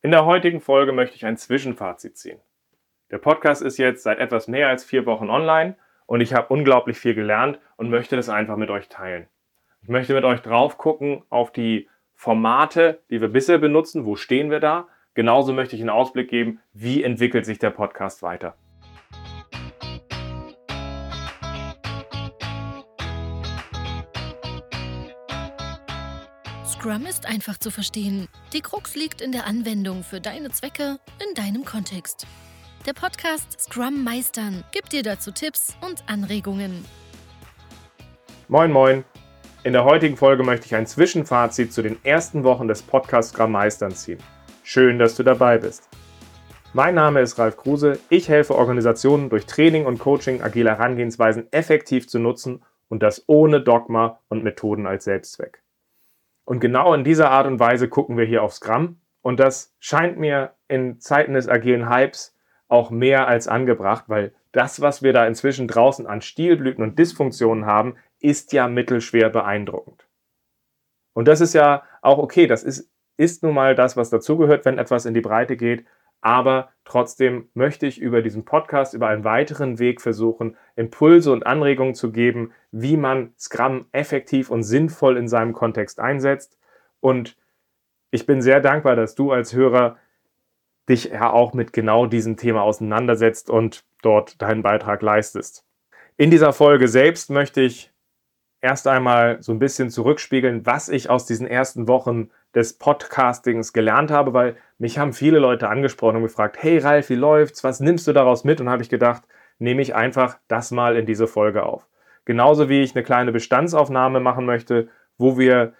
In der heutigen Folge möchte ich ein Zwischenfazit ziehen. Der Podcast ist jetzt seit etwas mehr als vier Wochen online und ich habe unglaublich viel gelernt und möchte das einfach mit euch teilen. Ich möchte mit euch drauf gucken auf die Formate, die wir bisher benutzen, wo stehen wir da. Genauso möchte ich einen Ausblick geben, wie entwickelt sich der Podcast weiter. Scrum ist einfach zu verstehen. Die Krux liegt in der Anwendung für deine Zwecke in deinem Kontext. Der Podcast Scrum Meistern gibt dir dazu Tipps und Anregungen. Moin, moin. In der heutigen Folge möchte ich ein Zwischenfazit zu den ersten Wochen des Podcasts Scrum Meistern ziehen. Schön, dass du dabei bist. Mein Name ist Ralf Kruse. Ich helfe Organisationen durch Training und Coaching agile Herangehensweisen effektiv zu nutzen und das ohne Dogma und Methoden als Selbstzweck. Und genau in dieser Art und Weise gucken wir hier auf Scrum. Und das scheint mir in Zeiten des agilen Hypes auch mehr als angebracht, weil das, was wir da inzwischen draußen an Stilblüten und Dysfunktionen haben, ist ja mittelschwer beeindruckend. Und das ist ja auch okay, das ist, ist nun mal das, was dazugehört, wenn etwas in die Breite geht. Aber trotzdem möchte ich über diesen Podcast, über einen weiteren Weg versuchen, Impulse und Anregungen zu geben, wie man Scrum effektiv und sinnvoll in seinem Kontext einsetzt. Und ich bin sehr dankbar, dass du als Hörer dich ja auch mit genau diesem Thema auseinandersetzt und dort deinen Beitrag leistest. In dieser Folge selbst möchte ich erst einmal so ein bisschen zurückspiegeln, was ich aus diesen ersten Wochen des Podcastings gelernt habe, weil mich haben viele Leute angesprochen und gefragt, hey Ralf, wie läuft's? Was nimmst du daraus mit? Und habe ich gedacht, nehme ich einfach das mal in diese Folge auf. Genauso wie ich eine kleine Bestandsaufnahme machen möchte, wo wir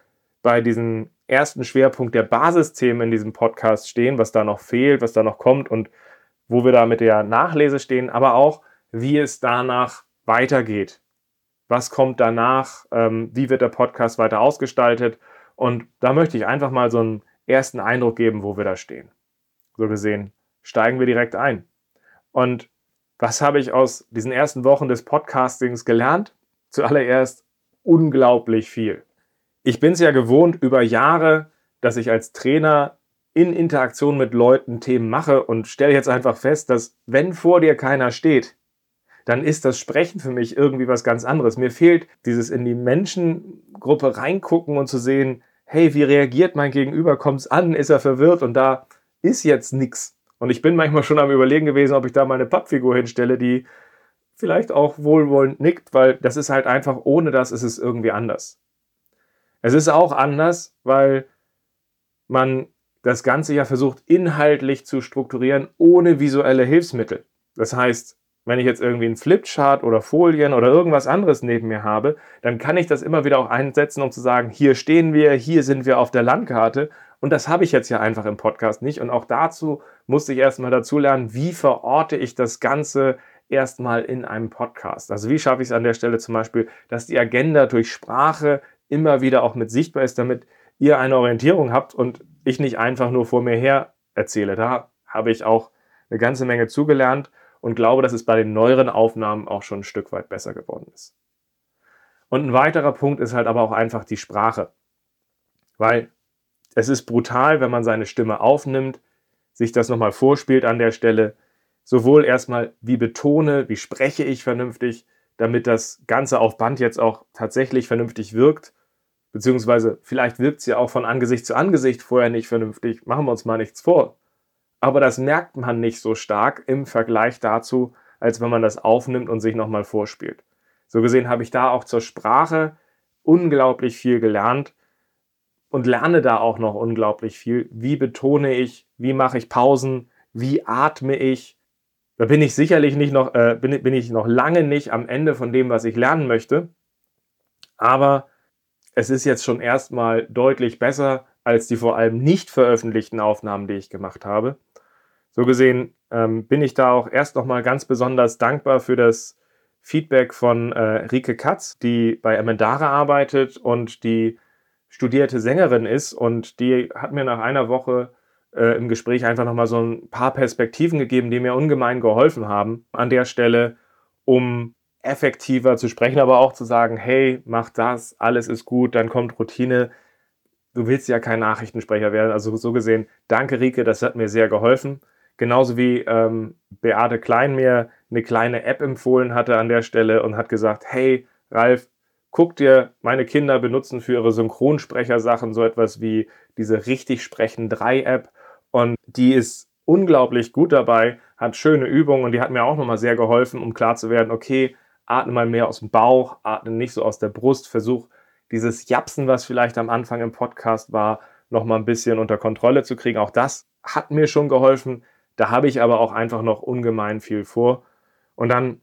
bei diesem ersten Schwerpunkt der Basisthemen in diesem Podcast stehen, was da noch fehlt, was da noch kommt und wo wir da mit der Nachlese stehen, aber auch, wie es danach weitergeht. Was kommt danach? Ähm, wie wird der Podcast weiter ausgestaltet? Und da möchte ich einfach mal so einen ersten Eindruck geben, wo wir da stehen. So gesehen, steigen wir direkt ein. Und was habe ich aus diesen ersten Wochen des Podcastings gelernt? Zuallererst unglaublich viel. Ich bin es ja gewohnt über Jahre, dass ich als Trainer in Interaktion mit Leuten Themen mache und stelle jetzt einfach fest, dass wenn vor dir keiner steht, dann ist das Sprechen für mich irgendwie was ganz anderes. Mir fehlt dieses in die Menschengruppe reingucken und zu sehen, hey, wie reagiert mein Gegenüber? Kommt es an? Ist er verwirrt? Und da ist jetzt nichts. Und ich bin manchmal schon am Überlegen gewesen, ob ich da meine Pappfigur hinstelle, die vielleicht auch wohlwollend nickt, weil das ist halt einfach, ohne das ist es irgendwie anders. Es ist auch anders, weil man das Ganze ja versucht, inhaltlich zu strukturieren, ohne visuelle Hilfsmittel. Das heißt, wenn ich jetzt irgendwie einen Flipchart oder Folien oder irgendwas anderes neben mir habe, dann kann ich das immer wieder auch einsetzen, um zu sagen, hier stehen wir, hier sind wir auf der Landkarte. Und das habe ich jetzt ja einfach im Podcast nicht. Und auch dazu musste ich erstmal dazu lernen, wie verorte ich das Ganze erstmal in einem Podcast. Also wie schaffe ich es an der Stelle zum Beispiel, dass die Agenda durch Sprache immer wieder auch mit sichtbar ist, damit ihr eine Orientierung habt und ich nicht einfach nur vor mir her erzähle. Da habe ich auch eine ganze Menge zugelernt und glaube, dass es bei den neueren Aufnahmen auch schon ein Stück weit besser geworden ist. Und ein weiterer Punkt ist halt aber auch einfach die Sprache. Weil es ist brutal, wenn man seine Stimme aufnimmt, sich das nochmal vorspielt an der Stelle. Sowohl erstmal, wie betone, wie spreche ich vernünftig, damit das Ganze auf Band jetzt auch tatsächlich vernünftig wirkt. Beziehungsweise vielleicht wirkt es ja auch von Angesicht zu Angesicht vorher nicht vernünftig. Machen wir uns mal nichts vor. Aber das merkt man nicht so stark im Vergleich dazu, als wenn man das aufnimmt und sich nochmal vorspielt. So gesehen habe ich da auch zur Sprache unglaublich viel gelernt und lerne da auch noch unglaublich viel. Wie betone ich? Wie mache ich Pausen? Wie atme ich? Da bin ich sicherlich nicht noch, äh, bin, bin ich noch lange nicht am Ende von dem, was ich lernen möchte. Aber es ist jetzt schon erstmal deutlich besser als die vor allem nicht veröffentlichten Aufnahmen, die ich gemacht habe. So gesehen ähm, bin ich da auch erst nochmal ganz besonders dankbar für das Feedback von äh, Rike Katz, die bei Emendare arbeitet und die studierte Sängerin ist. Und die hat mir nach einer Woche äh, im Gespräch einfach nochmal so ein paar Perspektiven gegeben, die mir ungemein geholfen haben an der Stelle, um effektiver zu sprechen, aber auch zu sagen, hey, mach das, alles ist gut, dann kommt Routine. Du willst ja kein Nachrichtensprecher werden. Also so gesehen, danke Rike, das hat mir sehr geholfen. Genauso wie ähm, Beate Klein mir eine kleine App empfohlen hatte an der Stelle und hat gesagt, hey Ralf, guck dir, meine Kinder benutzen für ihre Synchronsprechersachen so etwas wie diese richtig sprechen 3 App und die ist unglaublich gut dabei, hat schöne Übungen und die hat mir auch nochmal sehr geholfen, um klar zu werden, okay, atme mal mehr aus dem Bauch, atme nicht so aus der Brust, versuch dieses Japsen, was vielleicht am Anfang im Podcast war, nochmal ein bisschen unter Kontrolle zu kriegen. Auch das hat mir schon geholfen. Da habe ich aber auch einfach noch ungemein viel vor. Und dann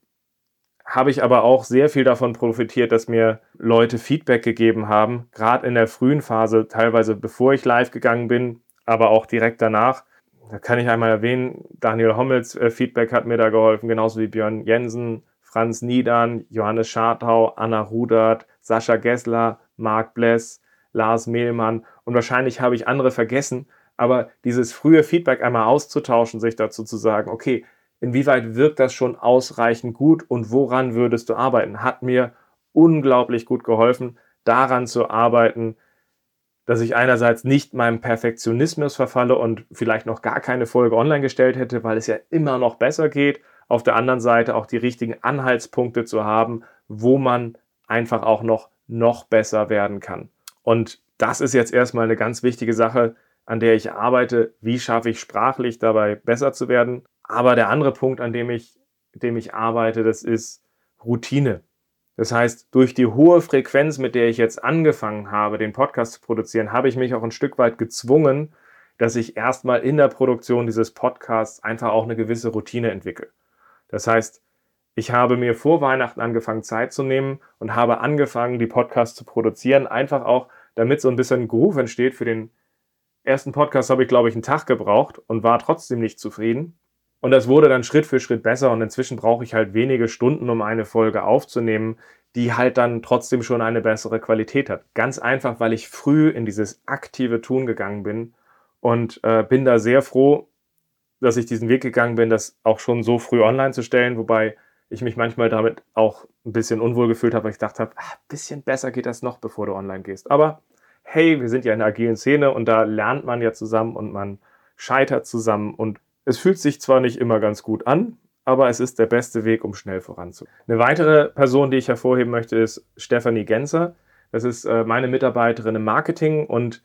habe ich aber auch sehr viel davon profitiert, dass mir Leute Feedback gegeben haben, gerade in der frühen Phase, teilweise bevor ich live gegangen bin, aber auch direkt danach. Da kann ich einmal erwähnen, Daniel Hommels äh, Feedback hat mir da geholfen, genauso wie Björn Jensen, Franz Niedern, Johannes Schartau, Anna Rudert, Sascha Gessler, Marc Bless, Lars Mehlmann und wahrscheinlich habe ich andere vergessen, aber dieses frühe Feedback einmal auszutauschen, sich dazu zu sagen, okay, inwieweit wirkt das schon ausreichend gut und woran würdest du arbeiten, hat mir unglaublich gut geholfen, daran zu arbeiten, dass ich einerseits nicht meinem Perfektionismus verfalle und vielleicht noch gar keine Folge online gestellt hätte, weil es ja immer noch besser geht. Auf der anderen Seite auch die richtigen Anhaltspunkte zu haben, wo man einfach auch noch, noch besser werden kann. Und das ist jetzt erstmal eine ganz wichtige Sache, an der ich arbeite. Wie schaffe ich sprachlich dabei besser zu werden? Aber der andere Punkt, an dem ich, dem ich arbeite, das ist Routine. Das heißt, durch die hohe Frequenz, mit der ich jetzt angefangen habe, den Podcast zu produzieren, habe ich mich auch ein Stück weit gezwungen, dass ich erstmal in der Produktion dieses Podcasts einfach auch eine gewisse Routine entwickle. Das heißt, ich habe mir vor Weihnachten angefangen, Zeit zu nehmen und habe angefangen, die Podcasts zu produzieren, einfach auch, damit so ein bisschen Groove entsteht. Für den ersten Podcast habe ich, glaube ich, einen Tag gebraucht und war trotzdem nicht zufrieden. Und das wurde dann Schritt für Schritt besser und inzwischen brauche ich halt wenige Stunden, um eine Folge aufzunehmen, die halt dann trotzdem schon eine bessere Qualität hat. Ganz einfach, weil ich früh in dieses aktive Tun gegangen bin und äh, bin da sehr froh, dass ich diesen Weg gegangen bin, das auch schon so früh online zu stellen, wobei ich mich manchmal damit auch ein bisschen unwohl gefühlt habe, weil ich gedacht habe, ein ah, bisschen besser geht das noch, bevor du online gehst. Aber hey, wir sind ja in der agilen Szene und da lernt man ja zusammen und man scheitert zusammen und es fühlt sich zwar nicht immer ganz gut an, aber es ist der beste Weg, um schnell voranzukommen. Eine weitere Person, die ich hervorheben möchte, ist Stephanie Genzer. Das ist äh, meine Mitarbeiterin im Marketing und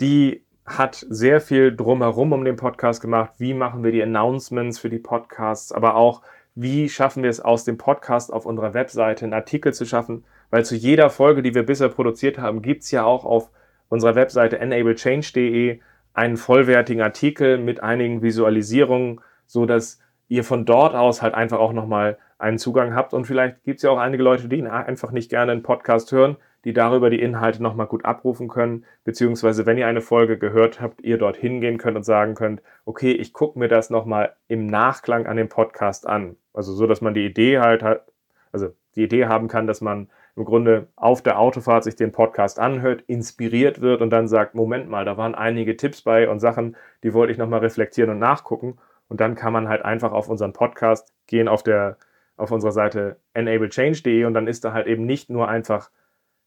die hat sehr viel drumherum um den Podcast gemacht. Wie machen wir die Announcements für die Podcasts, aber auch wie schaffen wir es aus dem Podcast auf unserer Webseite einen Artikel zu schaffen, weil zu jeder Folge, die wir bisher produziert haben, gibt es ja auch auf unserer Webseite enablechange.de einen vollwertigen Artikel mit einigen Visualisierungen, so dass ihr von dort aus halt einfach auch nochmal einen Zugang habt. Und vielleicht gibt es ja auch einige Leute, die einfach nicht gerne einen Podcast hören, die darüber die Inhalte nochmal gut abrufen können, beziehungsweise wenn ihr eine Folge gehört habt, ihr dort hingehen könnt und sagen könnt, okay, ich gucke mir das nochmal im Nachklang an dem Podcast an. Also so, dass man die Idee halt hat, also die Idee haben kann, dass man im Grunde auf der Autofahrt sich den Podcast anhört, inspiriert wird und dann sagt, Moment mal, da waren einige Tipps bei und Sachen, die wollte ich nochmal reflektieren und nachgucken. Und dann kann man halt einfach auf unseren Podcast gehen, auf der, auf unserer Seite enablechange.de und dann ist da halt eben nicht nur einfach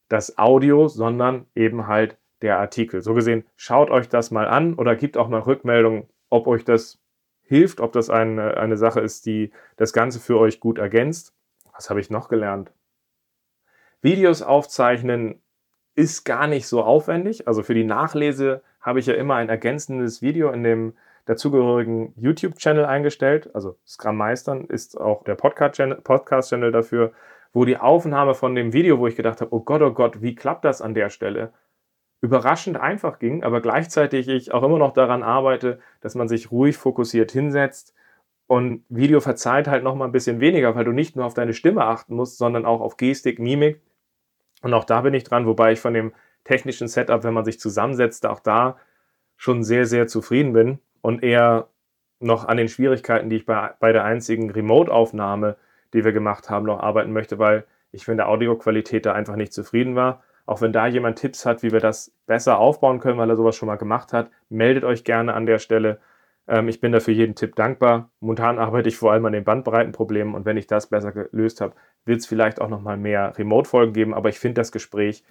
das Audio, sondern eben halt der Artikel. So gesehen, schaut euch das mal an oder gebt auch mal Rückmeldung, ob euch das hilft, ob das eine, eine Sache ist, die das Ganze für euch gut ergänzt. Was habe ich noch gelernt? Videos aufzeichnen ist gar nicht so aufwendig. Also für die Nachlese habe ich ja immer ein ergänzendes Video in dem dazugehörigen YouTube-Channel eingestellt. Also Scrum Meistern ist auch der Podcast-Channel Podcast dafür, wo die Aufnahme von dem Video, wo ich gedacht habe, oh Gott, oh Gott, wie klappt das an der Stelle, überraschend einfach ging, aber gleichzeitig ich auch immer noch daran arbeite, dass man sich ruhig fokussiert hinsetzt, und Video verzeiht halt noch mal ein bisschen weniger, weil du nicht nur auf deine Stimme achten musst, sondern auch auf Gestik, Mimik. Und auch da bin ich dran, wobei ich von dem technischen Setup, wenn man sich zusammensetzt, auch da schon sehr, sehr zufrieden bin und eher noch an den Schwierigkeiten, die ich bei, bei der einzigen Remote-Aufnahme, die wir gemacht haben, noch arbeiten möchte, weil ich für der Audioqualität da einfach nicht zufrieden war. Auch wenn da jemand Tipps hat, wie wir das besser aufbauen können, weil er sowas schon mal gemacht hat, meldet euch gerne an der Stelle. Ähm, ich bin dafür jeden Tipp dankbar. Momentan arbeite ich vor allem an den Bandbreitenproblemen und wenn ich das besser gelöst habe, wird es vielleicht auch nochmal mehr Remote-Folgen geben, aber ich finde das Gespräch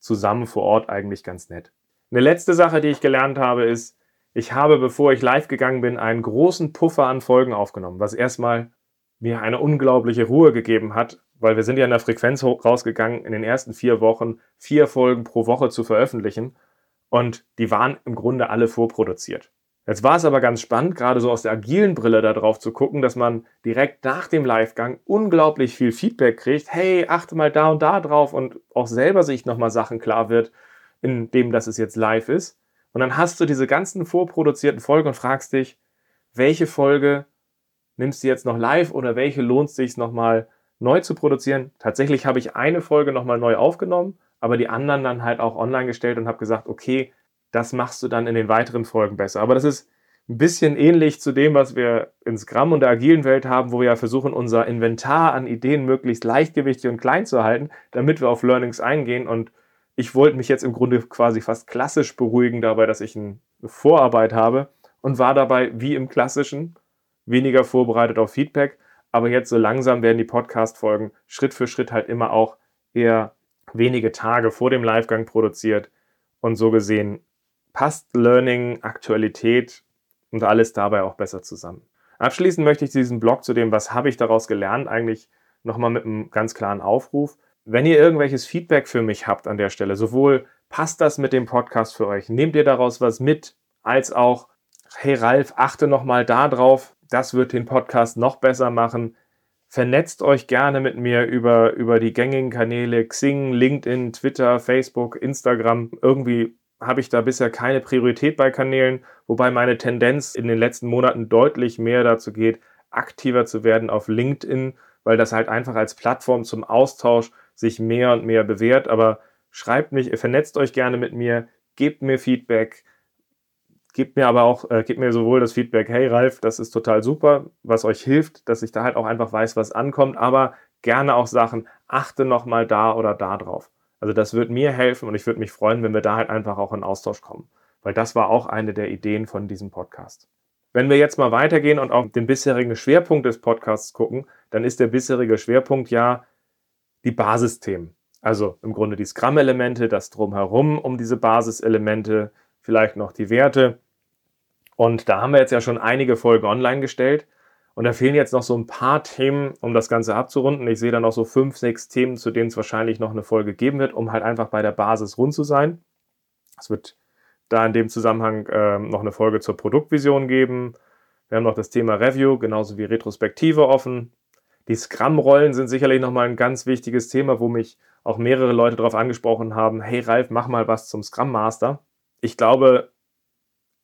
zusammen vor Ort eigentlich ganz nett. Eine letzte Sache, die ich gelernt habe, ist, ich habe, bevor ich live gegangen bin, einen großen Puffer an Folgen aufgenommen, was erstmal mir eine unglaubliche Ruhe gegeben hat, weil wir sind ja in der Frequenz rausgegangen, in den ersten vier Wochen vier Folgen pro Woche zu veröffentlichen und die waren im Grunde alle vorproduziert. Jetzt war es aber ganz spannend, gerade so aus der agilen Brille da drauf zu gucken, dass man direkt nach dem Livegang unglaublich viel Feedback kriegt. Hey, achte mal da und da drauf und auch selber sich nochmal Sachen klar wird, in dem, dass es jetzt live ist. Und dann hast du diese ganzen vorproduzierten Folgen und fragst dich, welche Folge nimmst du jetzt noch live oder welche lohnt es sich nochmal neu zu produzieren? Tatsächlich habe ich eine Folge nochmal neu aufgenommen, aber die anderen dann halt auch online gestellt und habe gesagt, okay, das machst du dann in den weiteren Folgen besser. Aber das ist ein bisschen ähnlich zu dem, was wir in Scrum und der agilen Welt haben, wo wir ja versuchen, unser Inventar an Ideen möglichst leichtgewichtig und klein zu halten, damit wir auf Learnings eingehen und ich wollte mich jetzt im Grunde quasi fast klassisch beruhigen dabei, dass ich eine Vorarbeit habe und war dabei wie im klassischen weniger vorbereitet auf Feedback. Aber jetzt so langsam werden die Podcast-Folgen Schritt für Schritt halt immer auch eher wenige Tage vor dem Livegang produziert. Und so gesehen passt Learning, Aktualität und alles dabei auch besser zusammen. Abschließend möchte ich diesen Blog zu dem, was habe ich daraus gelernt, eigentlich nochmal mit einem ganz klaren Aufruf. Wenn ihr irgendwelches Feedback für mich habt an der Stelle, sowohl passt das mit dem Podcast für euch, nehmt ihr daraus was mit, als auch, hey Ralf, achte nochmal da drauf, das wird den Podcast noch besser machen. Vernetzt euch gerne mit mir über, über die gängigen Kanäle Xing, LinkedIn, Twitter, Facebook, Instagram. Irgendwie habe ich da bisher keine Priorität bei Kanälen, wobei meine Tendenz in den letzten Monaten deutlich mehr dazu geht, aktiver zu werden auf LinkedIn, weil das halt einfach als Plattform zum Austausch sich mehr und mehr bewährt. Aber schreibt mich, vernetzt euch gerne mit mir, gebt mir Feedback, gebt mir aber auch, äh, gebt mir sowohl das Feedback, hey Ralf, das ist total super, was euch hilft, dass ich da halt auch einfach weiß, was ankommt, aber gerne auch Sachen, achte nochmal da oder da drauf. Also das wird mir helfen und ich würde mich freuen, wenn wir da halt einfach auch in Austausch kommen. Weil das war auch eine der Ideen von diesem Podcast. Wenn wir jetzt mal weitergehen und auf den bisherigen Schwerpunkt des Podcasts gucken, dann ist der bisherige Schwerpunkt ja die Basisthemen. Also im Grunde die Scrum-Elemente, das drumherum um diese Basiselemente, vielleicht noch die Werte. Und da haben wir jetzt ja schon einige Folgen online gestellt. Und da fehlen jetzt noch so ein paar Themen, um das Ganze abzurunden. Ich sehe da noch so fünf, sechs Themen, zu denen es wahrscheinlich noch eine Folge geben wird, um halt einfach bei der Basis rund zu sein. Es wird da in dem Zusammenhang äh, noch eine Folge zur Produktvision geben. Wir haben noch das Thema Review, genauso wie Retrospektive offen. Die Scrum-Rollen sind sicherlich nochmal ein ganz wichtiges Thema, wo mich auch mehrere Leute darauf angesprochen haben, hey Ralf, mach mal was zum Scrum Master. Ich glaube,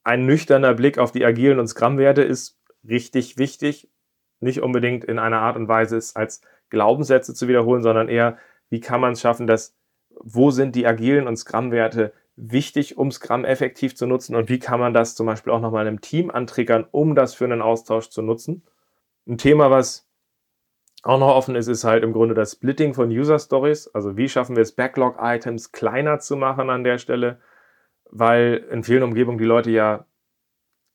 ein nüchterner Blick auf die agilen und Scrum-Werte ist richtig wichtig. Nicht unbedingt in einer Art und Weise es als Glaubenssätze zu wiederholen, sondern eher, wie kann man es schaffen, dass, wo sind die agilen und Scrum-Werte wichtig, um Scrum effektiv zu nutzen und wie kann man das zum Beispiel auch nochmal einem Team antriggern, um das für einen Austausch zu nutzen. Ein Thema, was auch noch offen ist, ist halt im Grunde das Splitting von User Stories. Also wie schaffen wir es, Backlog-Items kleiner zu machen an der Stelle, weil in vielen Umgebungen die Leute ja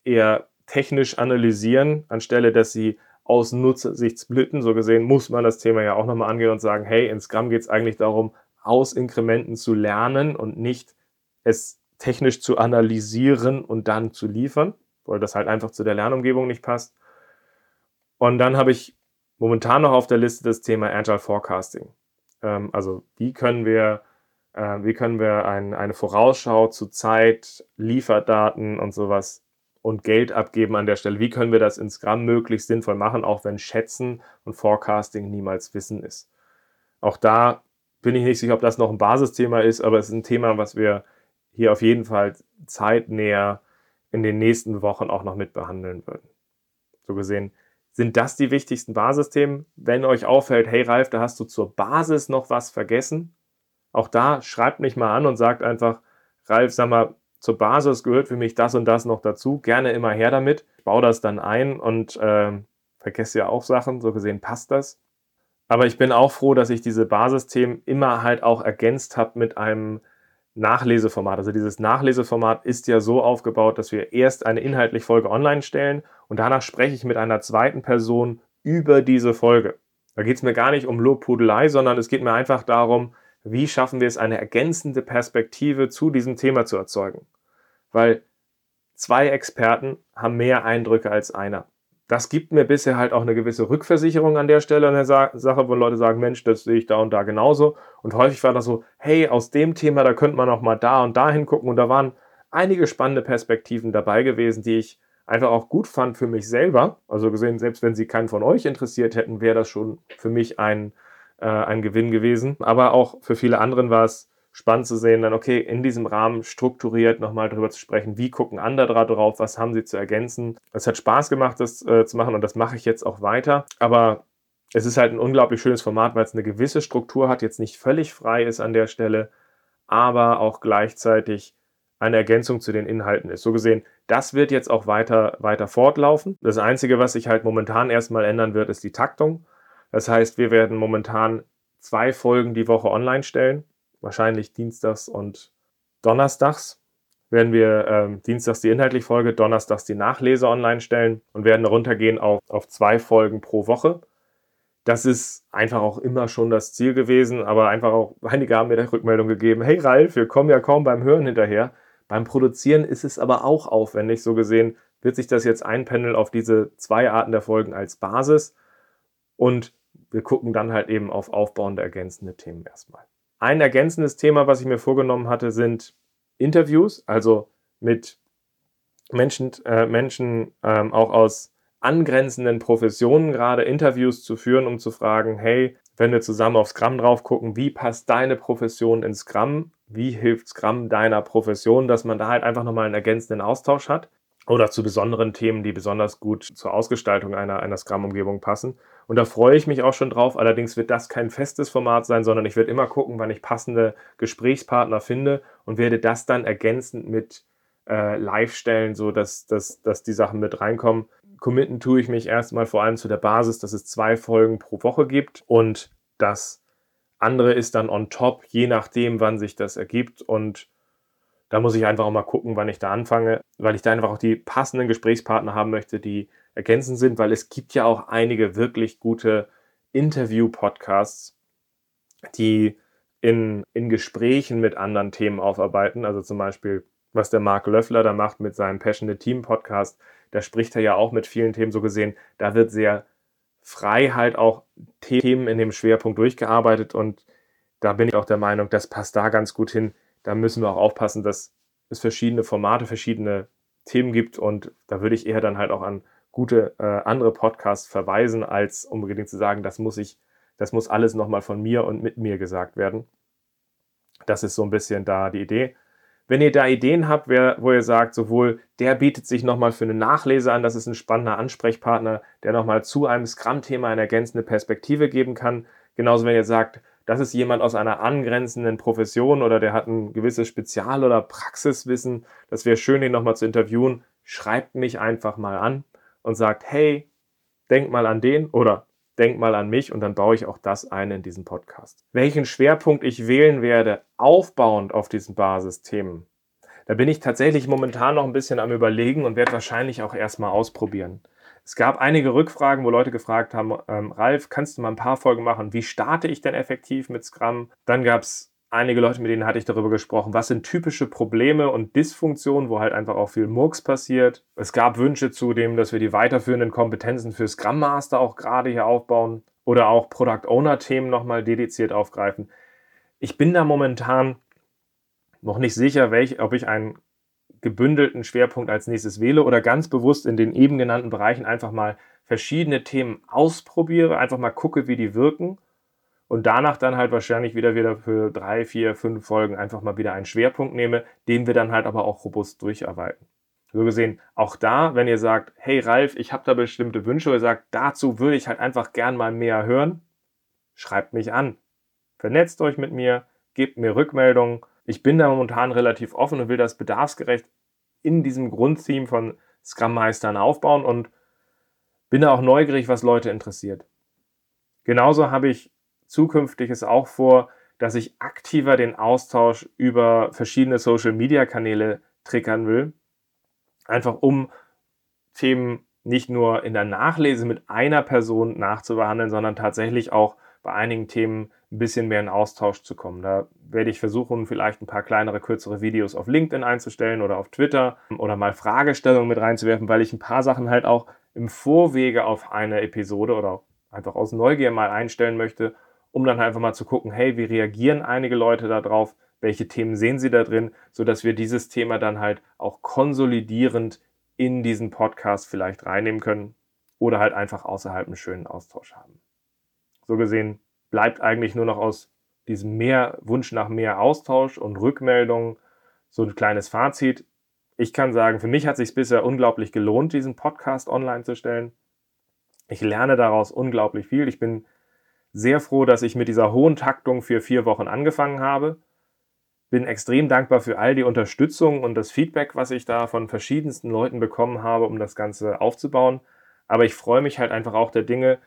eher technisch analysieren, anstelle dass sie aus Nutzersicht splitten. So gesehen muss man das Thema ja auch nochmal angehen und sagen, hey, in Scrum geht es eigentlich darum, aus Inkrementen zu lernen und nicht es technisch zu analysieren und dann zu liefern, weil das halt einfach zu der Lernumgebung nicht passt. Und dann habe ich momentan noch auf der Liste das Thema Agile Forecasting. Ähm, also wie können wir, äh, wie können wir ein, eine Vorausschau zu Zeit, Lieferdaten und sowas und Geld abgeben an der Stelle. Wie können wir das in Scrum möglichst sinnvoll machen, auch wenn Schätzen und Forecasting niemals Wissen ist. Auch da bin ich nicht sicher, ob das noch ein Basisthema ist, aber es ist ein Thema, was wir hier auf jeden Fall zeitnäher in den nächsten Wochen auch noch mit behandeln würden. So gesehen sind das die wichtigsten Basisthemen. Wenn euch auffällt, hey Ralf, da hast du zur Basis noch was vergessen, auch da schreibt mich mal an und sagt einfach, Ralf, sag mal, zur Basis gehört für mich das und das noch dazu. Gerne immer her damit. Ich baue das dann ein und äh, vergesse ja auch Sachen. So gesehen passt das. Aber ich bin auch froh, dass ich diese Basisthemen immer halt auch ergänzt habe mit einem Nachleseformat. Also dieses Nachleseformat ist ja so aufgebaut, dass wir erst eine inhaltliche Folge online stellen und danach spreche ich mit einer zweiten Person über diese Folge. Da geht es mir gar nicht um Lobpudelei, sondern es geht mir einfach darum, wie schaffen wir es, eine ergänzende Perspektive zu diesem Thema zu erzeugen. Weil zwei Experten haben mehr Eindrücke als einer. Das gibt mir bisher halt auch eine gewisse Rückversicherung an der Stelle an der Sa Sache, wo Leute sagen, Mensch, das sehe ich da und da genauso. Und häufig war das so, hey, aus dem Thema, da könnte man noch mal da und da hingucken. Und da waren einige spannende Perspektiven dabei gewesen, die ich einfach auch gut fand für mich selber. Also gesehen, selbst wenn sie keinen von euch interessiert hätten, wäre das schon für mich ein, äh, ein Gewinn gewesen. Aber auch für viele anderen war es spannend zu sehen, dann okay, in diesem Rahmen strukturiert nochmal darüber zu sprechen, wie gucken andere drauf, was haben sie zu ergänzen. Es hat Spaß gemacht, das äh, zu machen und das mache ich jetzt auch weiter. Aber es ist halt ein unglaublich schönes Format, weil es eine gewisse Struktur hat, jetzt nicht völlig frei ist an der Stelle, aber auch gleichzeitig eine Ergänzung zu den Inhalten ist. So gesehen, das wird jetzt auch weiter, weiter fortlaufen. Das Einzige, was sich halt momentan erstmal ändern wird, ist die Taktung. Das heißt, wir werden momentan zwei Folgen die Woche online stellen. Wahrscheinlich dienstags und donnerstags werden wir ähm, dienstags die inhaltliche Folge, donnerstags die Nachlese online stellen und werden runtergehen auf, auf zwei Folgen pro Woche. Das ist einfach auch immer schon das Ziel gewesen, aber einfach auch, einige haben mir die Rückmeldung gegeben, hey Ralf, wir kommen ja kaum beim Hören hinterher. Beim Produzieren ist es aber auch aufwendig. So gesehen wird sich das jetzt einpendeln auf diese zwei Arten der Folgen als Basis. Und wir gucken dann halt eben auf aufbauende, ergänzende Themen erstmal. Ein ergänzendes Thema, was ich mir vorgenommen hatte, sind Interviews, also mit Menschen, äh, Menschen ähm, auch aus angrenzenden Professionen gerade Interviews zu führen, um zu fragen, hey, wenn wir zusammen auf Scrum drauf gucken, wie passt deine Profession ins Scrum? wie hilft Scrum deiner Profession, dass man da halt einfach nochmal einen ergänzenden Austausch hat oder zu besonderen Themen, die besonders gut zur Ausgestaltung einer, einer Scrum-Umgebung passen. Und da freue ich mich auch schon drauf. Allerdings wird das kein festes Format sein, sondern ich werde immer gucken, wann ich passende Gesprächspartner finde und werde das dann ergänzend mit äh, live stellen, so dass, dass, dass die Sachen mit reinkommen. Committen tue ich mich erstmal vor allem zu der Basis, dass es zwei Folgen pro Woche gibt und dass andere ist dann on top, je nachdem, wann sich das ergibt. Und da muss ich einfach auch mal gucken, wann ich da anfange, weil ich da einfach auch die passenden Gesprächspartner haben möchte, die ergänzend sind, weil es gibt ja auch einige wirklich gute Interview-Podcasts, die in, in Gesprächen mit anderen Themen aufarbeiten. Also zum Beispiel, was der Mark Löffler da macht mit seinem Passionate Team Podcast. Da spricht er ja auch mit vielen Themen so gesehen. Da wird sehr frei halt auch Themen in dem Schwerpunkt durchgearbeitet und da bin ich auch der Meinung, das passt da ganz gut hin. Da müssen wir auch aufpassen, dass es verschiedene Formate, verschiedene Themen gibt und da würde ich eher dann halt auch an gute äh, andere Podcasts verweisen, als unbedingt zu sagen, das muss ich, das muss alles nochmal von mir und mit mir gesagt werden. Das ist so ein bisschen da die Idee. Wenn ihr da Ideen habt, wer, wo ihr sagt, sowohl der bietet sich nochmal für eine Nachlese an, das ist ein spannender Ansprechpartner, der nochmal zu einem Scrum-Thema eine ergänzende Perspektive geben kann. Genauso, wenn ihr sagt, das ist jemand aus einer angrenzenden Profession oder der hat ein gewisses Spezial- oder Praxiswissen, das wäre schön, ihn nochmal zu interviewen. Schreibt mich einfach mal an und sagt, hey, denk mal an den oder denk mal an mich und dann baue ich auch das ein in diesen Podcast. Welchen Schwerpunkt ich wählen werde, aufbauend auf diesen Basisthemen, da bin ich tatsächlich momentan noch ein bisschen am Überlegen und werde wahrscheinlich auch erstmal ausprobieren. Es gab einige Rückfragen, wo Leute gefragt haben, ähm, Ralf, kannst du mal ein paar Folgen machen? Wie starte ich denn effektiv mit Scrum? Dann gab es einige Leute, mit denen hatte ich darüber gesprochen, was sind typische Probleme und Dysfunktionen, wo halt einfach auch viel Murks passiert. Es gab Wünsche zu dem, dass wir die weiterführenden Kompetenzen für Scrum Master auch gerade hier aufbauen oder auch Product Owner Themen nochmal dediziert aufgreifen. Ich bin da momentan noch nicht sicher, welch, ob ich einen gebündelten Schwerpunkt als nächstes wähle oder ganz bewusst in den eben genannten Bereichen einfach mal verschiedene Themen ausprobiere, einfach mal gucke, wie die wirken und danach dann halt wahrscheinlich wieder wieder für drei, vier, fünf Folgen einfach mal wieder einen Schwerpunkt nehme, den wir dann halt aber auch robust durcharbeiten. So gesehen, auch da, wenn ihr sagt, hey Ralf, ich habe da bestimmte Wünsche, oder sagt, dazu würde ich halt einfach gern mal mehr hören, schreibt mich an. Vernetzt euch mit mir, gebt mir Rückmeldungen. Ich bin da momentan relativ offen und will das bedarfsgerecht in diesem Grundtheme von Scrum Meistern aufbauen und bin da auch neugierig, was Leute interessiert. Genauso habe ich zukünftig ist auch vor, dass ich aktiver den Austausch über verschiedene Social-Media-Kanäle triggern will. Einfach um Themen nicht nur in der Nachlese mit einer Person nachzubehandeln, sondern tatsächlich auch bei einigen Themen ein bisschen mehr in Austausch zu kommen. Da werde ich versuchen, vielleicht ein paar kleinere, kürzere Videos auf LinkedIn einzustellen oder auf Twitter oder mal Fragestellungen mit reinzuwerfen, weil ich ein paar Sachen halt auch im Vorwege auf eine Episode oder einfach aus Neugier mal einstellen möchte, um dann einfach mal zu gucken, hey, wie reagieren einige Leute darauf, welche Themen sehen sie da drin, sodass wir dieses Thema dann halt auch konsolidierend in diesen Podcast vielleicht reinnehmen können oder halt einfach außerhalb einen schönen Austausch haben. So gesehen bleibt eigentlich nur noch aus diesem mehr Wunsch nach mehr Austausch und Rückmeldung so ein kleines Fazit. Ich kann sagen, für mich hat es sich bisher unglaublich gelohnt, diesen Podcast online zu stellen. Ich lerne daraus unglaublich viel. Ich bin sehr froh, dass ich mit dieser hohen Taktung für vier Wochen angefangen habe. Bin extrem dankbar für all die Unterstützung und das Feedback, was ich da von verschiedensten Leuten bekommen habe, um das Ganze aufzubauen. Aber ich freue mich halt einfach auch der Dinge,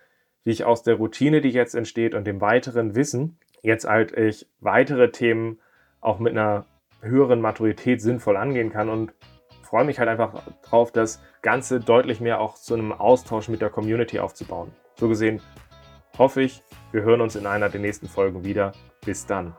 wie ich aus der Routine, die jetzt entsteht und dem weiteren Wissen, jetzt halt ich weitere Themen auch mit einer höheren Maturität sinnvoll angehen kann und freue mich halt einfach drauf, das Ganze deutlich mehr auch zu einem Austausch mit der Community aufzubauen. So gesehen hoffe ich, wir hören uns in einer der nächsten Folgen wieder. Bis dann.